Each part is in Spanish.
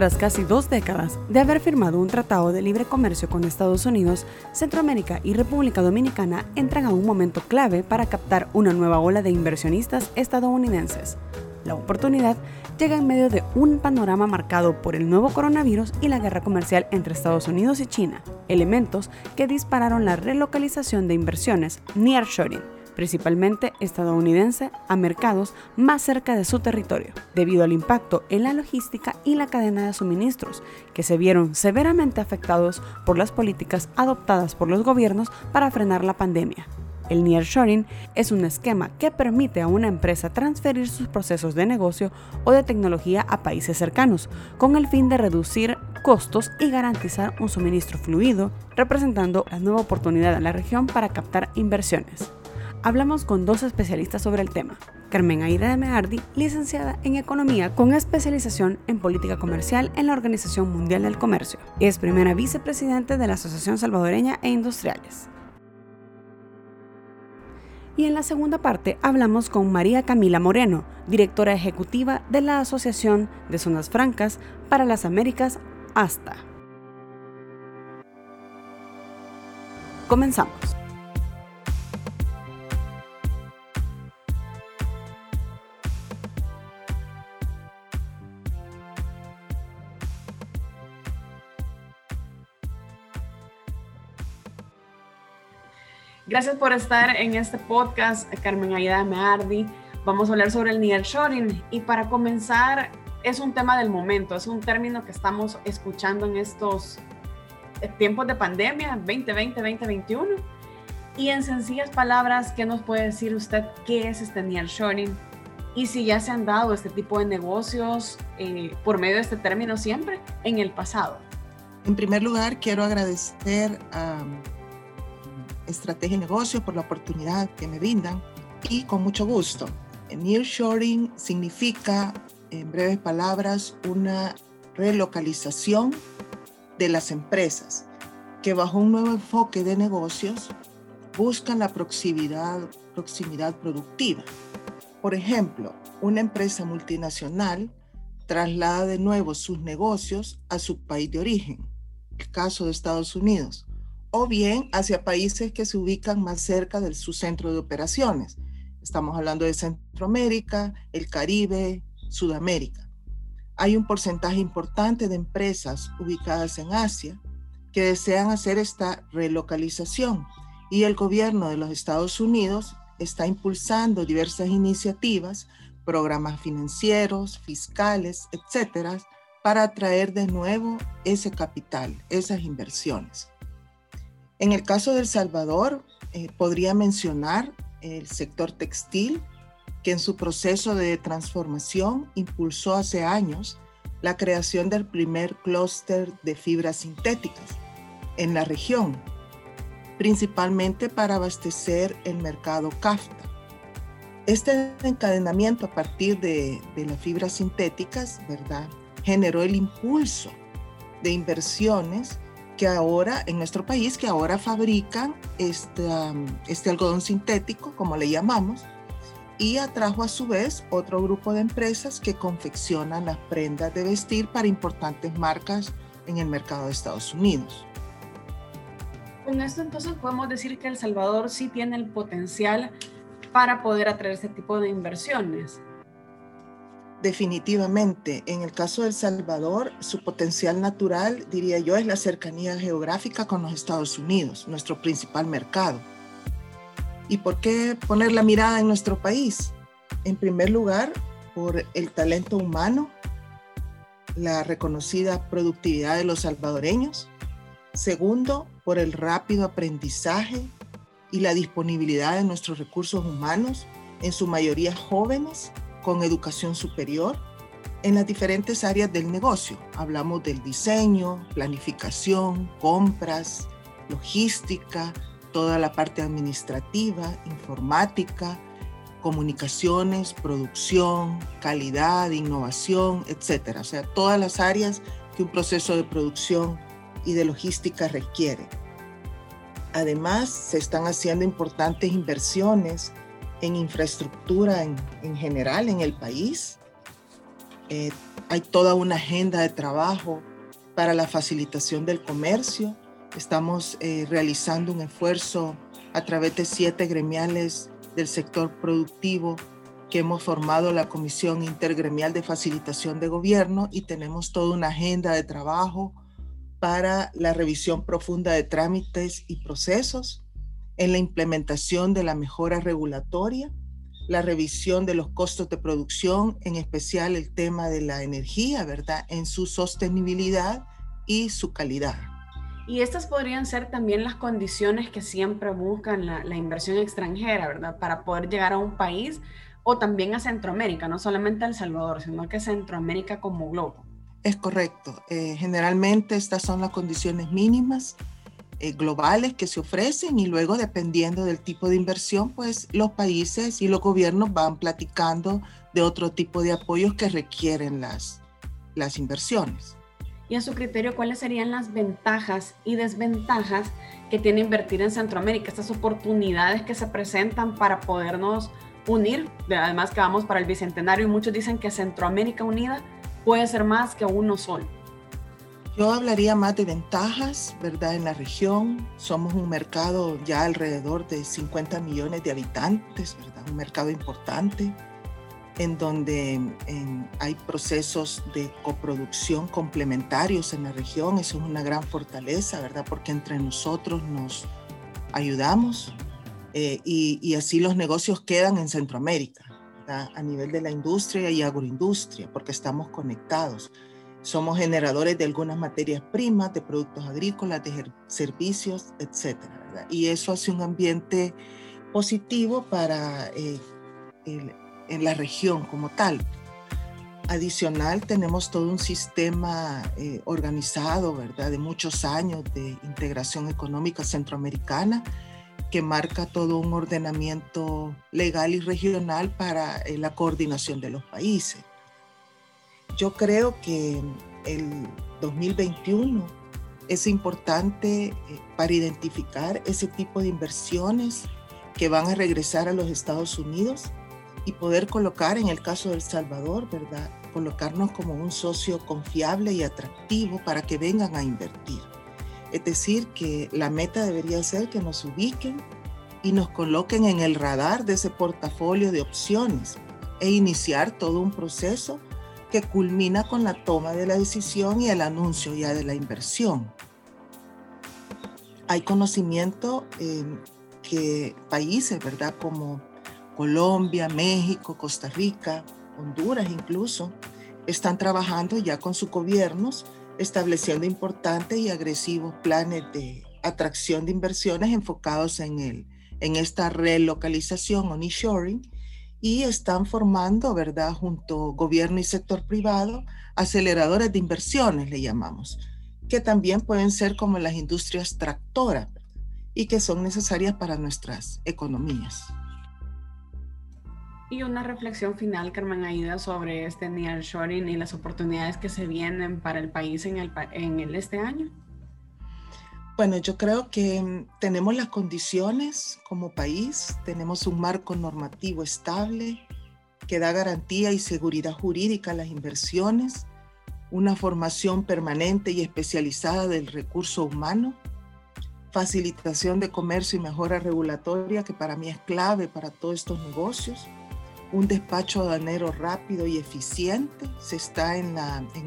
Tras casi dos décadas de haber firmado un tratado de libre comercio con Estados Unidos, Centroamérica y República Dominicana entran a un momento clave para captar una nueva ola de inversionistas estadounidenses. La oportunidad llega en medio de un panorama marcado por el nuevo coronavirus y la guerra comercial entre Estados Unidos y China, elementos que dispararon la relocalización de inversiones nearshoring principalmente estadounidense, a mercados más cerca de su territorio, debido al impacto en la logística y la cadena de suministros, que se vieron severamente afectados por las políticas adoptadas por los gobiernos para frenar la pandemia. El nearshoring es un esquema que permite a una empresa transferir sus procesos de negocio o de tecnología a países cercanos, con el fin de reducir costos y garantizar un suministro fluido, representando la nueva oportunidad en la región para captar inversiones hablamos con dos especialistas sobre el tema. Carmen Aida de Meardi, licenciada en Economía con especialización en Política Comercial en la Organización Mundial del Comercio. Es primera vicepresidente de la Asociación Salvadoreña e Industriales. Y en la segunda parte hablamos con María Camila Moreno, directora ejecutiva de la Asociación de Zonas Francas para las Américas, ASTA. Comenzamos. Gracias por estar en este podcast, Carmen Aida Meardi. Vamos a hablar sobre el nearshoring y para comenzar es un tema del momento, es un término que estamos escuchando en estos tiempos de pandemia 2020-2021. Y en sencillas palabras, ¿qué nos puede decir usted qué es este nearshoring? Y si ya se han dado este tipo de negocios eh, por medio de este término siempre en el pasado. En primer lugar, quiero agradecer a estrategia y negocio por la oportunidad que me brindan y con mucho gusto. Nearshoring significa, en breves palabras, una relocalización de las empresas que bajo un nuevo enfoque de negocios buscan la proximidad, proximidad productiva. Por ejemplo, una empresa multinacional traslada de nuevo sus negocios a su país de origen, el caso de Estados Unidos, o bien hacia países que se ubican más cerca de su centro de operaciones. Estamos hablando de Centroamérica, el Caribe, Sudamérica. Hay un porcentaje importante de empresas ubicadas en Asia que desean hacer esta relocalización y el gobierno de los Estados Unidos está impulsando diversas iniciativas, programas financieros, fiscales, etcétera, para atraer de nuevo ese capital, esas inversiones. En el caso de El Salvador, eh, podría mencionar el sector textil, que en su proceso de transformación impulsó hace años la creación del primer clúster de fibras sintéticas en la región, principalmente para abastecer el mercado CAFTA. Este encadenamiento a partir de, de las fibras sintéticas, ¿verdad?, generó el impulso de inversiones que ahora, en nuestro país, que ahora fabrican este, este algodón sintético, como le llamamos, y atrajo a su vez otro grupo de empresas que confeccionan las prendas de vestir para importantes marcas en el mercado de Estados Unidos. Con esto entonces podemos decir que El Salvador sí tiene el potencial para poder atraer este tipo de inversiones. Definitivamente, en el caso de Salvador, su potencial natural, diría yo, es la cercanía geográfica con los Estados Unidos, nuestro principal mercado. ¿Y por qué poner la mirada en nuestro país? En primer lugar, por el talento humano, la reconocida productividad de los salvadoreños. Segundo, por el rápido aprendizaje y la disponibilidad de nuestros recursos humanos, en su mayoría jóvenes con educación superior en las diferentes áreas del negocio. Hablamos del diseño, planificación, compras, logística, toda la parte administrativa, informática, comunicaciones, producción, calidad, innovación, etcétera. O sea, todas las áreas que un proceso de producción y de logística requiere. Además, se están haciendo importantes inversiones en infraestructura en, general en el país. Eh, hay toda una agenda de trabajo para la facilitación del comercio. Estamos eh, realizando un esfuerzo a través de siete gremiales del sector productivo que hemos formado la Comisión Intergremial de Facilitación de Gobierno y tenemos toda una agenda de trabajo para la revisión profunda de trámites y procesos, en la implementación de la mejora regulatoria, la revisión de los costos de producción, en especial el tema de la energía, ¿verdad? En su sostenibilidad y su calidad. Y estas podrían ser también las condiciones que siempre buscan la, la, inversión extranjera, ¿verdad? Para poder llegar a un país o también a Centroamérica, no solamente a El Salvador, sino que Centroamérica como globo. Es correcto. Eh, generalmente estas son las condiciones mínimas eh, globales que se ofrecen y luego dependiendo del tipo de inversión, pues los países y los gobiernos van platicando de otro tipo de apoyos que requieren las, las inversiones. Y a su criterio, ¿cuáles serían las ventajas y desventajas que tiene invertir en Centroamérica? Estas oportunidades que se presentan para podernos unir, además que vamos para el Bicentenario y muchos dicen que Centroamérica Unida puede ser más que uno solo. Yo hablaría más de ventajas, ¿verdad? En la región somos un mercado ya alrededor de 50 millones de habitantes, ¿verdad? Un mercado importante en donde hay procesos de coproducción complementarios en la región. Eso es una gran fortaleza, ¿verdad? Porque entre nosotros nos ayudamos eh, y, así los negocios quedan en Centroamérica, a nivel de la industria y agroindustria, porque estamos conectados. Somos generadores de algunas materias primas, de productos agrícolas, de servicios, etc. Y eso hace un ambiente positivo para eh, en la región como tal. Adicional, tenemos todo un sistema eh, organizado, ¿verdad?, de muchos años de integración económica centroamericana que marca todo un ordenamiento legal y regional para eh, la coordinación de los países. Yo creo que el 2021 es importante eh, para identificar ese tipo de inversiones que van a regresar a los Estados Unidos y poder colocar, en el caso de El Salvador, ¿verdad? Colocarnos como un socio confiable y atractivo para que vengan a invertir. Es decir, que la meta debería ser que nos ubiquen y nos coloquen en el radar de ese portafolio de opciones e iniciar todo un proceso que culmina con la toma de la decisión y el anuncio ya de la inversión. Hay conocimiento que países, ¿verdad? Como Colombia, México, Costa Rica, Honduras incluso, están trabajando ya con sus gobiernos estableciendo importantes y agresivos planes de atracción de inversiones enfocados en, el, en esta relocalización o y están formando, ¿verdad?, junto gobierno y sector privado, aceleradores de inversiones, le llamamos, que también pueden ser como las industrias tractoras y que son necesarias para nuestras economías. Y una reflexión final, Carmen Aida, sobre este nearshoring y las oportunidades que se vienen para el país en, en el este año. Bueno, yo creo que mm, tenemos las condiciones como país, tenemos un marco normativo estable que da garantía y seguridad jurídica a las inversiones, una formación permanente y especializada del recurso humano, facilitación de comercio y mejora regulatoria, que para mí es clave para todos estos negocios, un despacho aduanero rápido y eficiente. Se está en,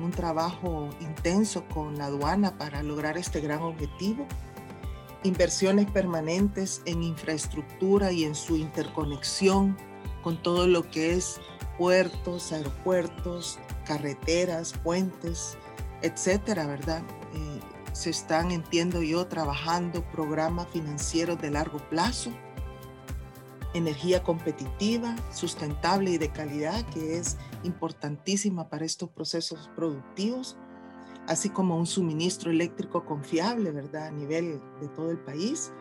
un trabajo intenso con la aduana para lograr este gran objetivo. Inversiones permanentes en infraestructura y en su interconexión con todo lo que es puertos, aeropuertos, carreteras, puentes, etcétera, ¿verdad? Eh, se están, entiendo yo, trabajando programas financieros de largo plazo energía competitiva, sustentable y de calidad, que es importantísima para estos procesos productivos, así como un suministro eléctrico confiable, ¿verdad?, a nivel de todo el país.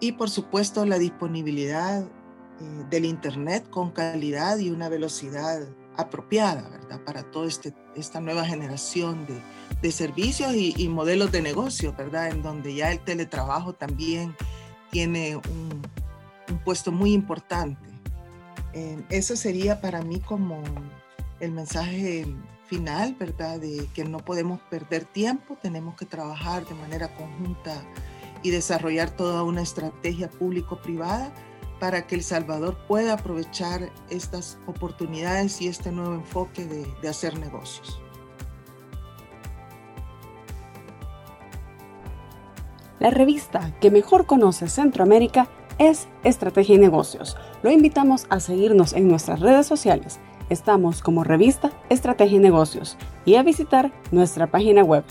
Y por supuesto la disponibilidad eh, del Internet con calidad y una velocidad apropiada, ¿verdad?, para toda este, esta nueva generación de, de servicios y, y, modelos de negocio, ¿verdad?, en donde ya el teletrabajo también tiene un, un puesto muy importante. Eh, eso sería para mí como el mensaje final, ¿verdad? De que no podemos perder tiempo, tenemos que trabajar de manera conjunta y desarrollar toda una estrategia público-privada para que El Salvador pueda aprovechar estas oportunidades y este nuevo enfoque de, de hacer negocios. La revista que mejor conoce Centroamérica es Estrategia y Negocios. Lo invitamos a seguirnos en nuestras redes sociales. Estamos como revista Estrategia y Negocios y a visitar nuestra página web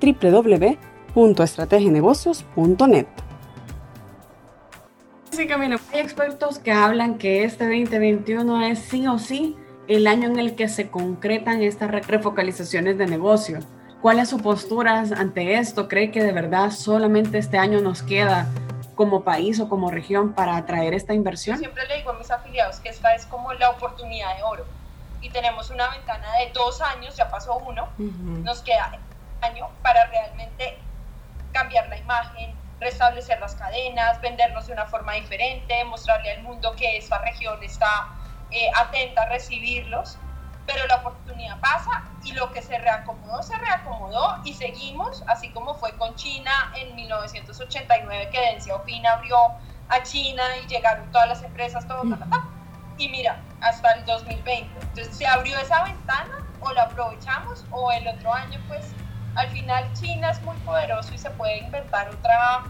www.estrategienegocios.net. Sí, Camilo, hay expertos que hablan que este 2021 es sí o sí el año en el que se concretan estas refocalizaciones de negocio. ¿Cuál es su postura ante esto? ¿Cree que de verdad solamente este año nos queda como país o como región para atraer esta inversión? siempre le digo a mis afiliados que esta es como la oportunidad de oro. Y tenemos una ventana de dos años, ya pasó uno, nos queda un año para realmente cambiar la imagen, restablecer las cadenas, vendernos de una forma diferente, mostrarle al mundo que esta región está eh, atenta a recibirlos, pero la oportunidad pasa y lo que se reacomodó, se reacomodó y seguimos, así como fue con China en 1989 que Deng Xiaoping abrió a China y llegaron todas las empresas, todo, y mira, hasta el 2020. Entonces se abrió esa ventana o la aprovechamos o el otro año pues al final China es muy poderoso y se puede inventar otra,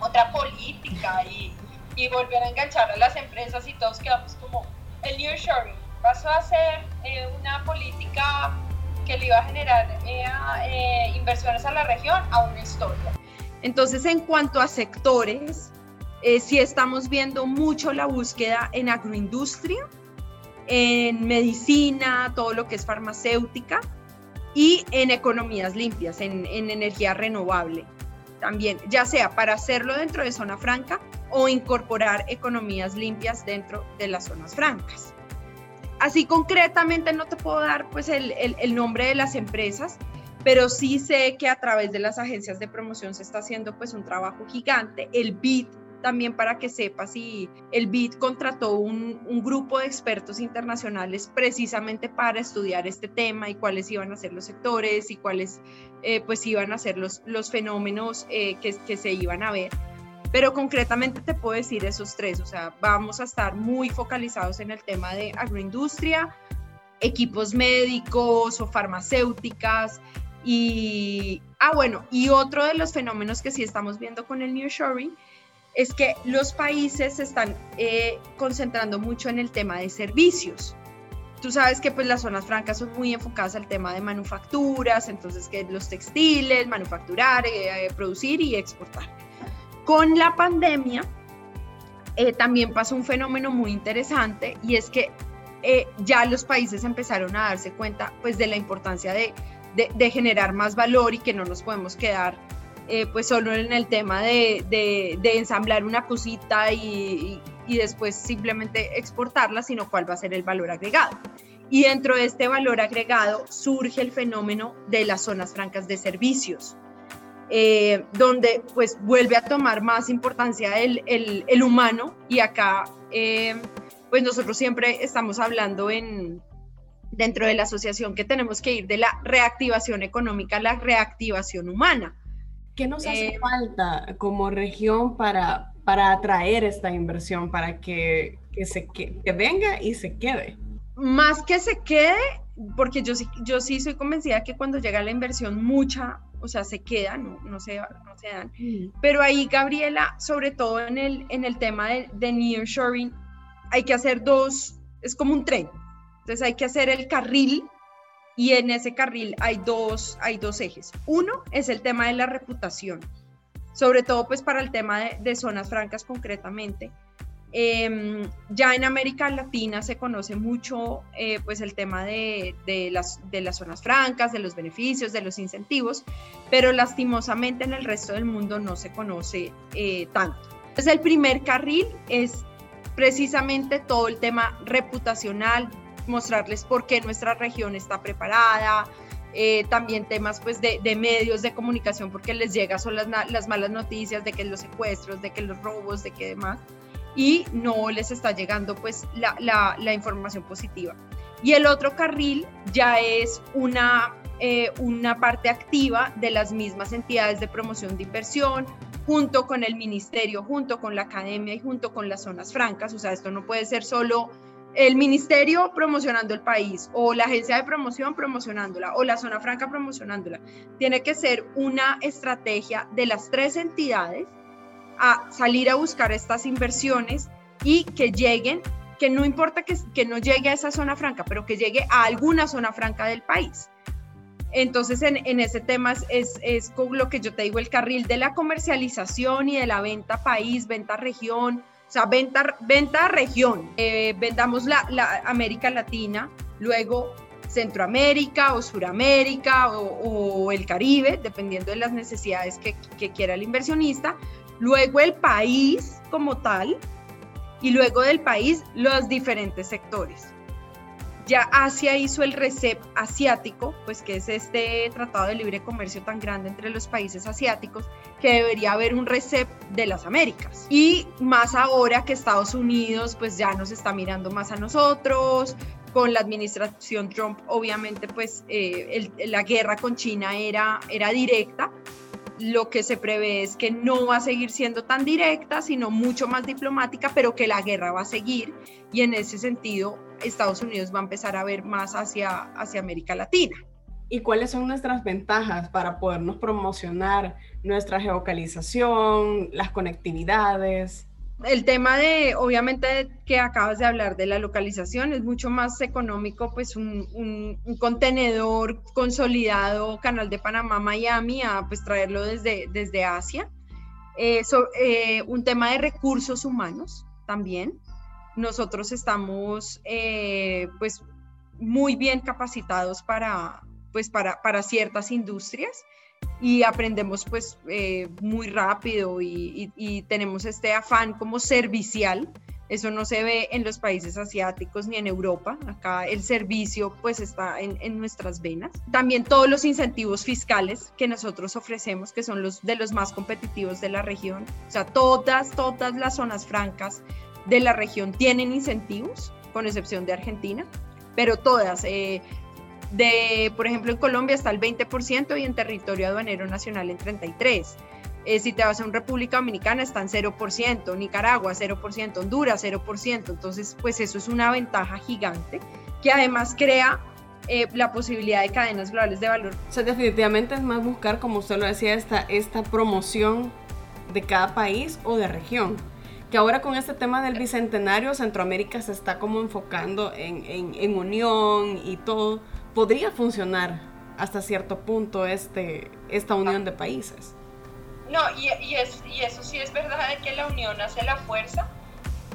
otra política y, y volver a enganchar a las empresas y todos quedamos como el New Sharing pasó a ser eh, una política que le iba a generar eh, eh, inversiones a la región a una historia. Entonces, en cuanto a sectores, eh, sí estamos viendo mucho la búsqueda en agroindustria, en medicina, todo lo que es farmacéutica y en economías limpias, en, en energía renovable también, ya sea para hacerlo dentro de zona franca o incorporar economías limpias dentro de las zonas francas. Así concretamente no te puedo dar pues el, el, nombre de las empresas, pero sí sé que a través de las agencias de promoción se está haciendo pues un trabajo gigante. El BID también para que sepas, y el BID contrató un, un, grupo de expertos internacionales precisamente para estudiar este tema y cuáles iban a ser los sectores y cuáles eh, pues iban a ser los, los fenómenos eh, que, que se iban a ver. Pero concretamente te puedo decir esos tres, o sea, vamos a estar muy focalizados en el tema de agroindustria, equipos médicos o farmacéuticas, y, ah, bueno, y otro de los fenómenos que sí estamos viendo con el nearshoring es que los países se están eh, concentrando mucho en el tema de servicios. Tú sabes que pues las zonas francas son muy enfocadas al tema de manufacturas, entonces que los textiles, manufacturar, eh, eh, producir y exportar. Con la pandemia eh, también pasó un fenómeno muy interesante y es que eh, ya los países empezaron a darse cuenta pues de la importancia de, de, de generar más valor y que no nos podemos quedar eh, pues solo en el tema de, de, ensamblar una cosita y, y, y, después simplemente exportarla, sino cuál va a ser el valor agregado. Y dentro de este valor agregado surge el fenómeno de las zonas francas de servicios, eh, donde pues vuelve a tomar más importancia el, el, el humano y acá eh, pues nosotros siempre estamos hablando en, dentro de la asociación que tenemos que ir de la reactivación económica a la reactivación humana ¿Qué nos hace eh, falta como región para, para atraer esta inversión, para que, que, se, que, que venga y se quede? Más que se quede, porque yo, yo sí soy convencida que cuando llega la inversión, mucha, o sea, se queda, no, no, se, no se dan. Mm. Pero ahí, Gabriela, sobre todo en el, en el tema de, de nearshoring, hay que hacer dos, es como un tren. Entonces hay que hacer el carril y en ese carril hay dos, hay dos ejes. Uno es el tema de la reputación, sobre todo pues para el tema de, de zonas francas concretamente. Eh, ya en América Latina se conoce mucho eh, pues el tema de, de, las, de las zonas francas, de los beneficios, de los incentivos, pero lastimosamente en el resto del mundo no se conoce eh, tanto. Entonces el primer carril es precisamente todo el tema reputacional, mostrarles por qué nuestra región está preparada, eh, también temas pues de, de, medios de comunicación porque les llega son las, las, malas noticias de que los secuestros, de que los robos, de que demás, y no les está llegando pues la, la, información positiva. y el otro carril ya es una, eh, una parte activa de las mismas entidades de promoción de inversión, junto con el ministerio, junto con la academia y junto con las zonas francas. O sea, esto no puede ser solo el ministerio promocionando el país o la agencia de promoción promocionándola o la zona franca promocionándola. Tiene que ser una estrategia de las tres entidades a salir a buscar estas inversiones y que lleguen, que no importa que, que no llegue a esa zona franca, pero que llegue a alguna zona franca del país. Entonces, en, en ese tema es, es, con lo que yo te digo, el carril de la comercialización y de la venta país, venta región, o sea, venta, venta región. Eh, vendamos la, la, América Latina, luego Centroamérica o Suramérica o, o, el Caribe, dependiendo de las necesidades que, que quiera el inversionista. Luego el país como tal y luego del país los diferentes sectores. Ya Asia hizo el RECEP asiático, pues que es este tratado de libre comercio tan grande entre los países asiáticos, que debería haber un RECEP de las Américas. Y más ahora que Estados Unidos pues ya nos está mirando más a nosotros, con la administración Trump obviamente pues eh, la guerra con China era, era directa, lo que se prevé es que no va a seguir siendo tan directa, sino mucho más diplomática, pero que la guerra va a seguir y en ese sentido Estados Unidos va a empezar a ver más hacia, hacia América Latina. ¿Y cuáles son nuestras ventajas para podernos promocionar nuestra geocalización, las conectividades? El tema de, obviamente, que acabas de hablar de la localización, es mucho más económico, pues un, contenedor consolidado, Canal de Panamá, Miami, a pues traerlo desde, desde Asia. Eh, eh, un tema de recursos humanos también nosotros estamos eh, pues muy bien capacitados para, pues para, para ciertas industrias y aprendemos pues eh, muy rápido y, y, tenemos este afán como servicial. Eso no se ve en los países asiáticos ni en Europa. Acá el servicio pues está en, en, nuestras venas. También todos los incentivos fiscales que nosotros ofrecemos, que son los de los más competitivos de la región. O sea, todas, todas las zonas francas de la región tienen incentivos, con excepción de Argentina, pero todas. Eh, de, por ejemplo, en Colombia está el 20% y en territorio aduanero nacional en 33%. Eh, si te vas a una República Dominicana están 0%, Nicaragua 0%, Honduras 0%. Entonces, pues eso es una ventaja gigante que además crea eh, la posibilidad de cadenas globales de valor. O sea, definitivamente es más buscar, como usted lo decía, esta, esta promoción de cada país o de región que ahora con este tema del bicentenario Centroamérica se está como enfocando en, en, en unión y todo, podría funcionar hasta cierto punto este, esta unión de países. No, y, y, es, y eso sí es verdad de que la unión hace la fuerza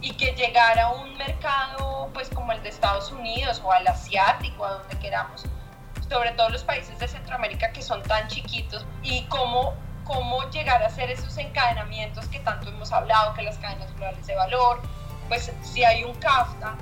y que llegar a un mercado pues como el de Estados Unidos o al asiático, a donde queramos, sobre todo los países de Centroamérica que son tan chiquitos y cómo cómo llegar a hacer esos encadenamientos que tanto hemos hablado, que las cadenas globales de valor, pues si hay un CAFTA,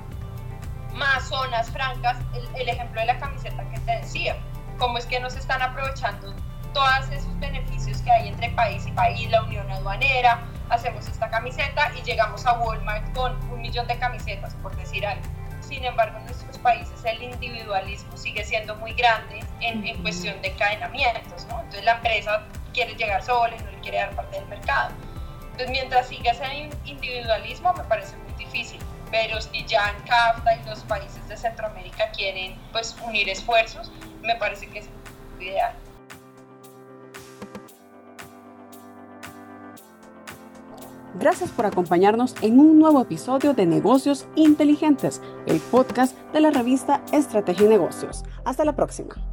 más zonas francas, el, el, ejemplo de la camiseta que te decía, cómo es que nos están aprovechando todos esos beneficios que hay entre país y país, la unión aduanera, hacemos esta camiseta y llegamos a Walmart con un millón de camisetas, por decir algo. Sin embargo, en nuestros países el individualismo sigue siendo muy grande en, en cuestión de encadenamientos, ¿no? Entonces la empresa quiere llegar sola y no le quiere dar parte del mercado. Entonces, mientras siga ese individualismo, me parece muy difícil. Pero si ya en CAFTA y los países de Centroamérica quieren pues, unir esfuerzos, me parece que es ideal. Gracias por acompañarnos en un nuevo episodio de Negocios Inteligentes, el podcast de la revista Estrategia y Negocios. Hasta la próxima.